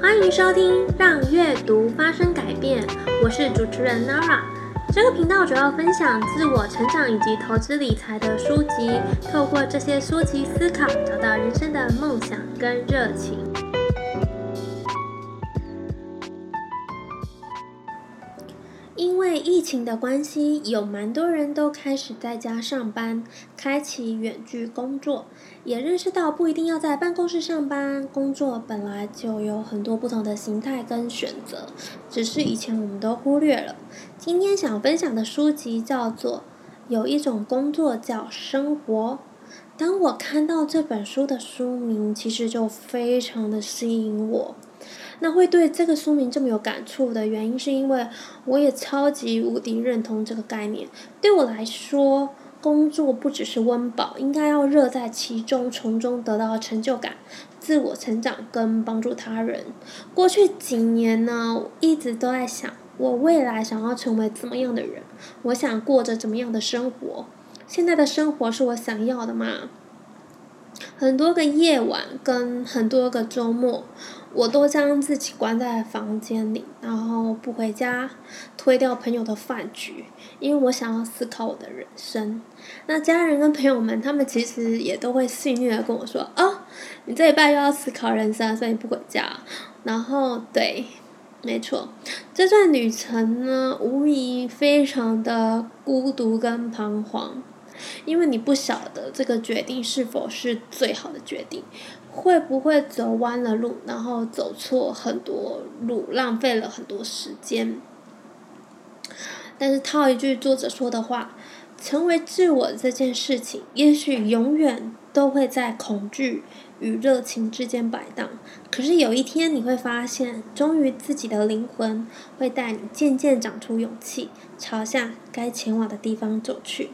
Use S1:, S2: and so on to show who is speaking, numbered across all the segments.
S1: 欢迎收听《让阅读发生改变》，我是主持人 Nara。这个频道主要分享自我成长以及投资理财的书籍，透过这些书籍思考，找到人生的梦想跟热情。情的关系，有蛮多人都开始在家上班，开启远距工作，也认识到不一定要在办公室上班，工作本来就有很多不同的形态跟选择，只是以前我们都忽略了。今天想分享的书籍叫做《有一种工作叫生活》。当我看到这本书的书名，其实就非常的吸引我。那会对这个书名这么有感触的原因，是因为我也超级无敌认同这个概念。对我来说，工作不只是温饱，应该要热在其中，从中得到成就感、自我成长跟帮助他人。过去几年呢，一直都在想，我未来想要成为怎么样的人？我想过着怎么样的生活？现在的生活是我想要的吗？很多个夜晚跟很多个周末。我都将自己关在房间里，然后不回家，推掉朋友的饭局，因为我想要思考我的人生。那家人跟朋友们，他们其实也都会戏谑的跟我说：“哦，你这一拜又要思考人生，所以不回家。”然后，对，没错，这段旅程呢，无疑非常的孤独跟彷徨，因为你不晓得这个决定是否是最好的决定。会不会走弯了路，然后走错很多路，浪费了很多时间？但是套一句作者说的话，成为自我这件事情，也许永远都会在恐惧与热情之间摆荡。可是有一天你会发现，终于自己的灵魂会带你渐渐长出勇气，朝向该前往的地方走去。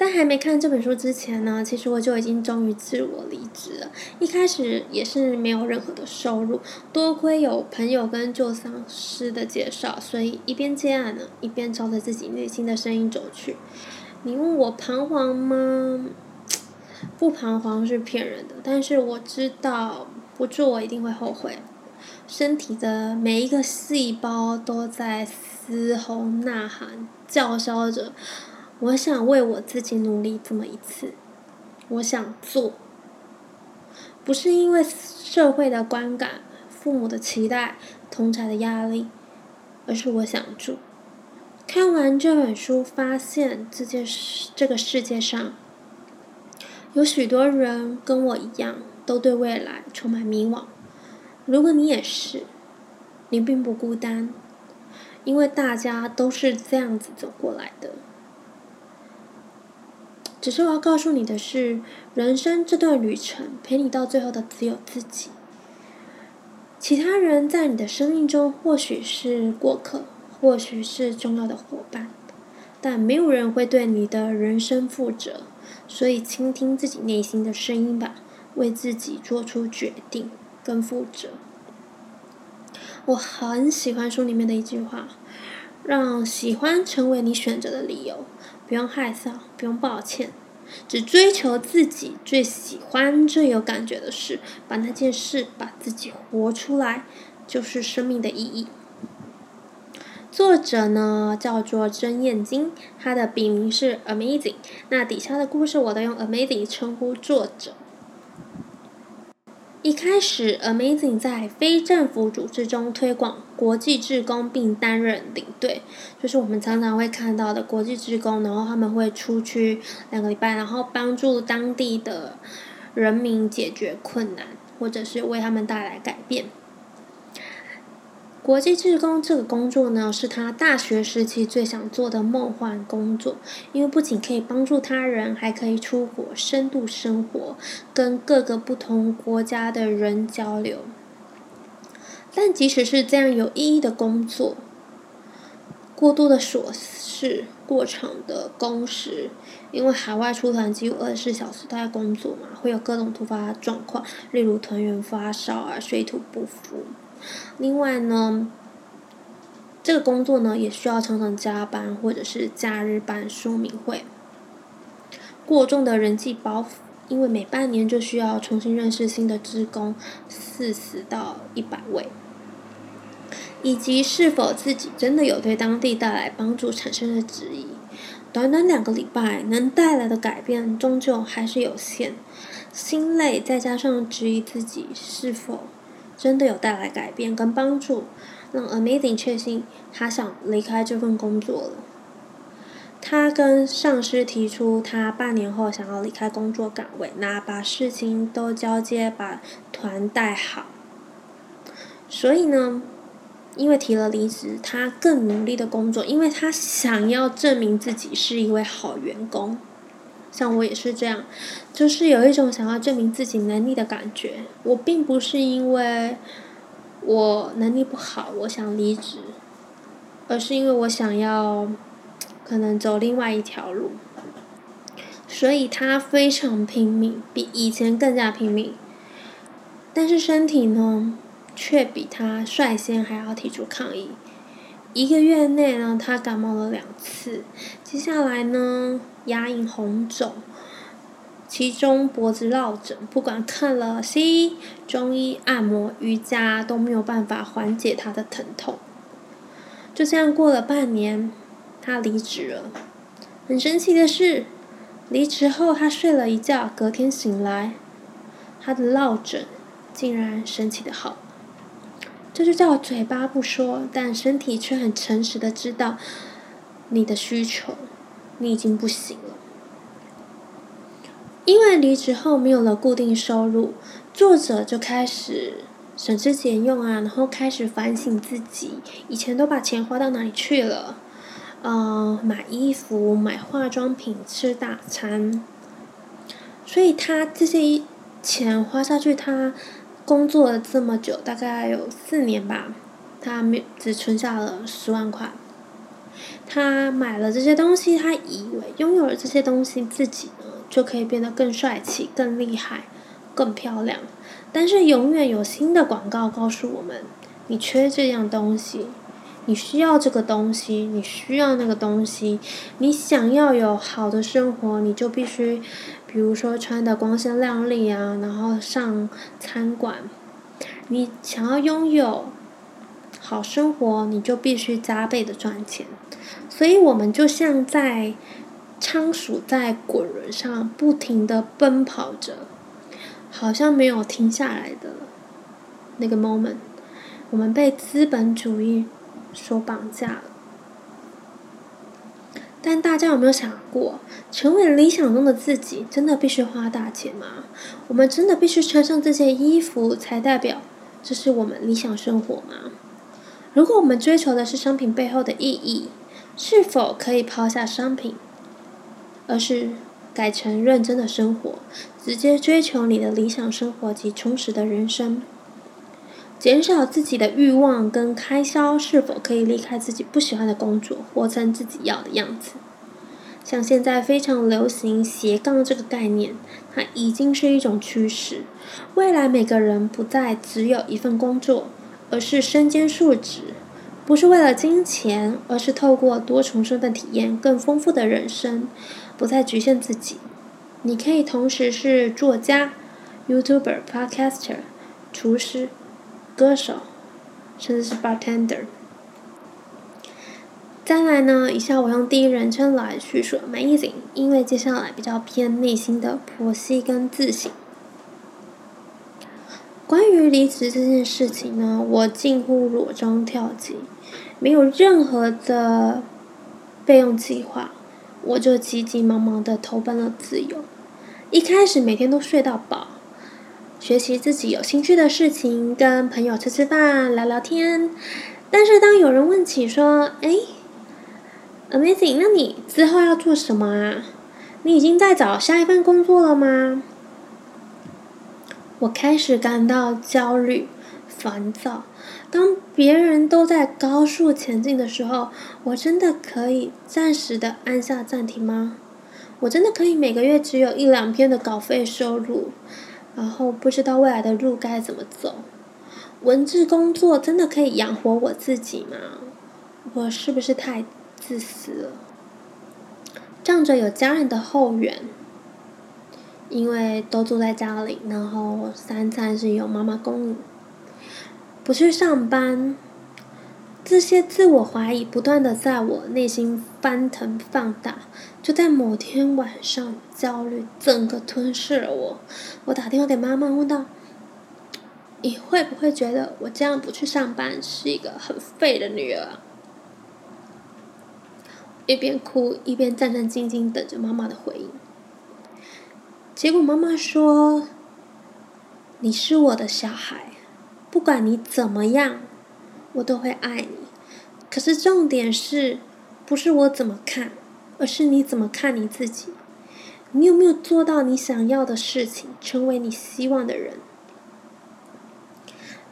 S1: 在还没看这本书之前呢，其实我就已经终于自我离职了。一开始也是没有任何的收入，多亏有朋友跟旧丧师的介绍，所以一边接案呢，一边朝着自己内心的声音走去。你问我彷徨吗？不彷徨是骗人的，但是我知道不做我一定会后悔。身体的每一个细胞都在嘶吼呐喊，叫嚣着。我想为我自己努力这么一次，我想做，不是因为社会的观感、父母的期待、同才的压力，而是我想做。看完这本书，发现这件事，这个世界上有许多人跟我一样，都对未来充满迷惘。如果你也是，你并不孤单，因为大家都是这样子走过来的。只是我要告诉你的是，人生这段旅程陪你到最后的只有自己。其他人在你的生命中或许是过客，或许是重要的伙伴，但没有人会对你的人生负责。所以，倾听自己内心的声音吧，为自己做出决定跟负责。我很喜欢书里面的一句话：“让喜欢成为你选择的理由。”不用害臊，不用抱歉，只追求自己最喜欢、最有感觉的事，把那件事把自己活出来，就是生命的意义。作者呢叫做曾燕晶，他的笔名是 Amazing，那底下的故事我都用 Amazing 称呼作者。一开始，Amazing 在非政府组织中推广国际志工，并担任领队，就是我们常常会看到的国际志工。然后他们会出去两个礼拜，然后帮助当地的人民解决困难，或者是为他们带来改变。国际志工这个工作呢，是他大学时期最想做的梦幻工作，因为不仅可以帮助他人，还可以出国深度生活，跟各个不同国家的人交流。但即使是这样有意义的工作，过多的琐事、过长的工时，因为海外出团几乎二十四小时都在工作嘛，会有各种突发状况，例如团员发烧啊、水土不服。另外呢，这个工作呢也需要常常加班或者是假日办说明会，过重的人际包袱因为每半年就需要重新认识新的职工四十到一百位，以及是否自己真的有对当地带来帮助产生的质疑。短短两个礼拜能带来的改变终究还是有限，心累再加上质疑自己是否真的有带来改变跟帮助，让 Amazing 确信他想离开这份工作了。他跟上司提出，他半年后想要离开工作岗位，那把事情都交接，把团带好。所以呢，因为提了离职，他更努力的工作，因为他想要证明自己是一位好员工。像我也是这样，就是有一种想要证明自己能力的感觉。我并不是因为我能力不好，我想离职，而是因为我想要。可能走另外一条路，所以他非常拼命，比以前更加拼命。但是身体呢，却比他率先还要提出抗议。一个月内呢，他感冒了两次，接下来呢，牙龈红肿，其中脖子落枕，不管看了西医、中医、按摩、瑜伽，都没有办法缓解他的疼痛。就这样过了半年。他离职了，很神奇的是，离职后他睡了一觉，隔天醒来，他的落枕竟然神奇的好。这就叫嘴巴不说，但身体却很诚实的知道你的需求，你已经不行了。因为离职后没有了固定收入，作者就开始省吃俭用啊，然后开始反省自己，以前都把钱花到哪里去了。呃，买衣服、买化妆品、吃大餐，所以他这些钱花下去，他工作了这么久，大概有四年吧，他没只存下了十万块。他买了这些东西，他以为拥有了这些东西，自己呢就可以变得更帅气、更厉害、更漂亮。但是永远有新的广告告诉我们，你缺这样东西。你需要这个东西，你需要那个东西，你想要有好的生活，你就必须，比如说穿的光鲜亮丽啊，然后上餐馆。你想要拥有好生活，你就必须加倍的赚钱。所以我们就像在仓鼠在滚轮上不停的奔跑着，好像没有停下来的那个 moment。我们被资本主义。所绑架了，但大家有没有想过，成为理想中的自己，真的必须花大钱吗？我们真的必须穿上这件衣服，才代表这是我们理想生活吗？如果我们追求的是商品背后的意义，是否可以抛下商品，而是改成认真的生活，直接追求你的理想生活及充实的人生？减少自己的欲望跟开销，是否可以离开自己不喜欢的工作，活成自己要的样子？像现在非常流行斜杠这个概念，它已经是一种趋势。未来每个人不再只有一份工作，而是身兼数职，不是为了金钱，而是透过多重身份体验更丰富的人生，不再局限自己。你可以同时是作家、YouTuber、Podcaster、厨师。歌手，甚至是 bartender。再来呢，以下我用第一人称来叙述 amazing，因为接下来比较偏内心的剖析跟自省。关于离职这件事情呢，我近乎裸装跳级，没有任何的备用计划，我就急急忙忙的投奔了自由。一开始每天都睡到饱。学习自己有兴趣的事情，跟朋友吃吃饭、聊聊天。但是当有人问起说：“哎，Amazing，那你之后要做什么啊？你已经在找下一份工作了吗？”我开始感到焦虑、烦躁。当别人都在高速前进的时候，我真的可以暂时的按下暂停吗？我真的可以每个月只有一两篇的稿费收入？然后不知道未来的路该怎么走，文字工作真的可以养活我自己吗？我是不是太自私了？仗着有家人的后援，因为都住在家里，然后三餐是由妈妈供应，不去上班，这些自我怀疑不断的在我内心翻腾放大。就在某天晚上，焦虑整个吞噬了我。我打电话给妈妈，问道：“你会不会觉得我这样不去上班是一个很废的女儿？”一边哭一边战战兢兢等着妈妈的回应。结果妈妈说：“你是我的小孩，不管你怎么样，我都会爱你。可是重点是，不是我怎么看，而是你怎么看你自己。你有没有做到你想要的事情，成为你希望的人？”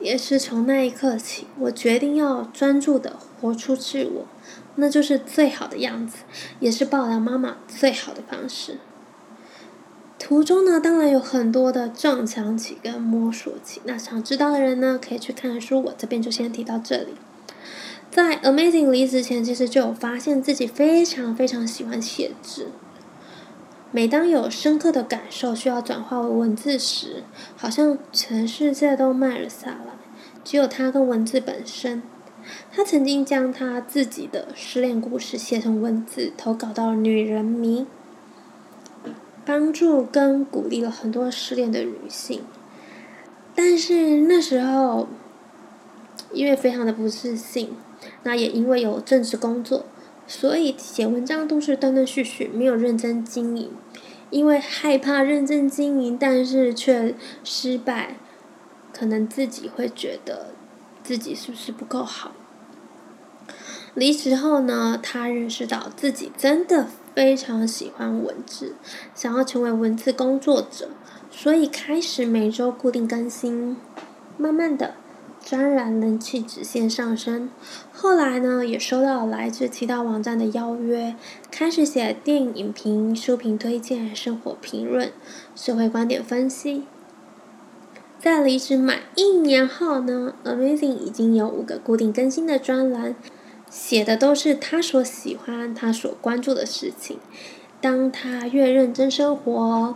S1: 也是从那一刻起，我决定要专注的活出自我，那就是最好的样子，也是报答妈妈最好的方式。途中呢，当然有很多的撞墙期跟摸索期。那想知道的人呢，可以去看书。我这边就先提到这里。在 Amazing 离职前，其实就有发现自己非常非常喜欢写字。每当有深刻的感受需要转化为文字时，好像全世界都慢了下来，只有他跟文字本身。他曾经将他自己的失恋故事写成文字，投稿到《女人迷》。帮助跟鼓励了很多失恋的女性，但是那时候因为非常的不自信，那也因为有正职工作，所以写文章都是断断续续，没有认真经营。因为害怕认真经营，但是却失败，可能自己会觉得自己是不是不够好。离职后呢，他认识到自己真的。非常喜欢文字，想要成为文字工作者，所以开始每周固定更新。慢慢的，专栏人气直线上升。后来呢，也收到了来自其他网站的邀约，开始写电影评、书评推荐、生活评论、社会观点分析。在离职满一年后呢，Amazing 已经有五个固定更新的专栏。写的都是他所喜欢、他所关注的事情。当他越认真生活，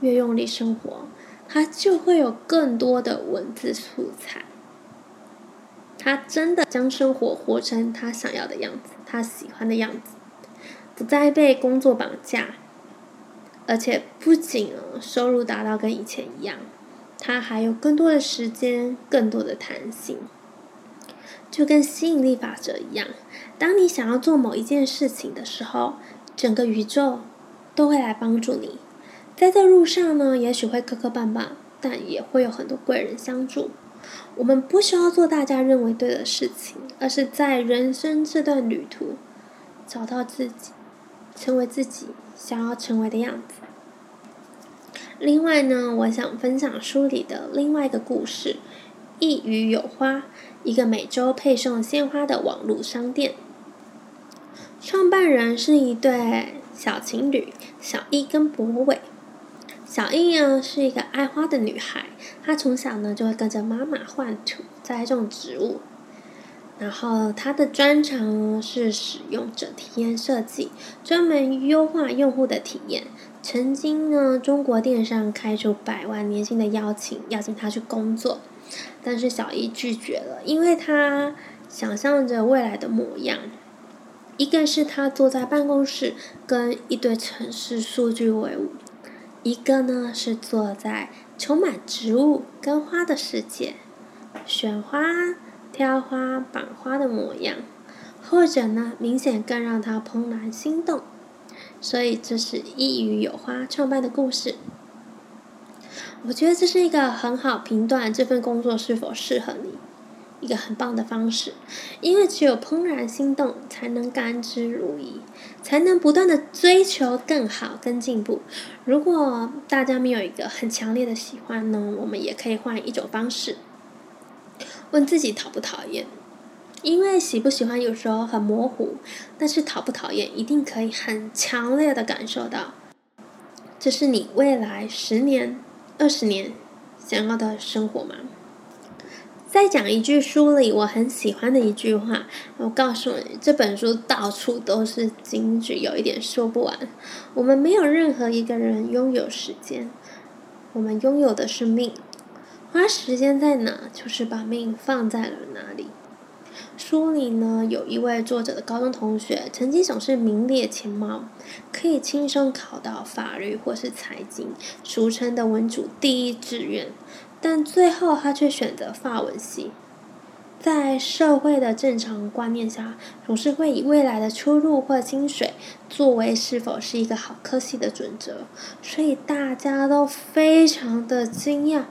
S1: 越用力生活，他就会有更多的文字素材。他真的将生活活成他想要的样子，他喜欢的样子，不再被工作绑架。而且不仅收入达到跟以前一样，他还有更多的时间、更多的弹性。就跟吸引力法则一样，当你想要做某一件事情的时候，整个宇宙都会来帮助你。在这路上呢，也许会磕磕绊绊，但也会有很多贵人相助。我们不需要做大家认为对的事情，而是在人生这段旅途找到自己，成为自己想要成为的样子。另外呢，我想分享书里的另外一个故事。一语有花，一个每周配送鲜花的网络商店。创办人是一对小情侣，小易跟博伟。小易呢是一个爱花的女孩，她从小呢就会跟着妈妈换土、栽种植物。然后她的专长是使用者体验设计，专门优化用户的体验。曾经呢，中国电商开出百万年薪的邀请，邀请她去工作。但是小易拒绝了，因为她想象着未来的模样。一个是他坐在办公室跟一堆城市数据为伍，一个呢是坐在充满植物跟花的世界，选花、挑花、绑花的模样。或者呢，明显更让他怦然心动。所以这是一语有花创办的故事。我觉得这是一个很好评断这份工作是否适合你，一个很棒的方式。因为只有怦然心动，才能甘之如饴，才能不断的追求更好、跟进步。如果大家没有一个很强烈的喜欢呢，我们也可以换一种方式，问自己讨不讨厌。因为喜不喜欢有时候很模糊，但是讨不讨厌一定可以很强烈的感受到，这是你未来十年。二十年想要的生活吗？再讲一句书里我很喜欢的一句话，我告诉你，这本书到处都是金句，有一点说不完。我们没有任何一个人拥有时间，我们拥有的是命。花时间在哪，就是把命放在了哪里。书里呢，有一位作者的高中同学，成绩总是名列前茅，可以轻松考到法律或是财经，俗称的文主第一志愿。但最后，他却选择法文系。在社会的正常观念下，总是会以未来的出路或薪水作为是否是一个好科系的准则，所以大家都非常的惊讶，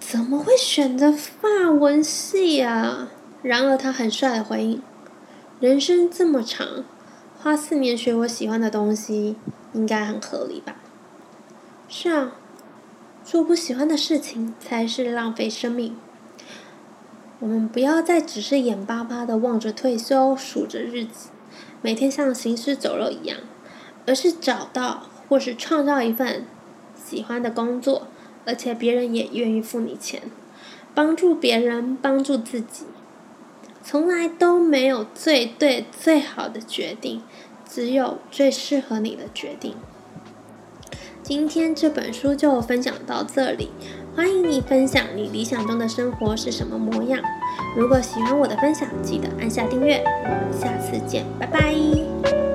S1: 怎么会选择法文系啊？然而，他很帅的回应：“人生这么长，花四年学我喜欢的东西，应该很合理吧？”是啊。做不喜欢的事情才是浪费生命。我们不要再只是眼巴巴的望着退休，数着日子，每天像行尸走肉一样，而是找到或是创造一份喜欢的工作，而且别人也愿意付你钱，帮助别人，帮助自己。从来都没有最对最好的决定，只有最适合你的决定。今天这本书就分享到这里，欢迎你分享你理想中的生活是什么模样。如果喜欢我的分享，记得按下订阅。我们下次见，拜拜。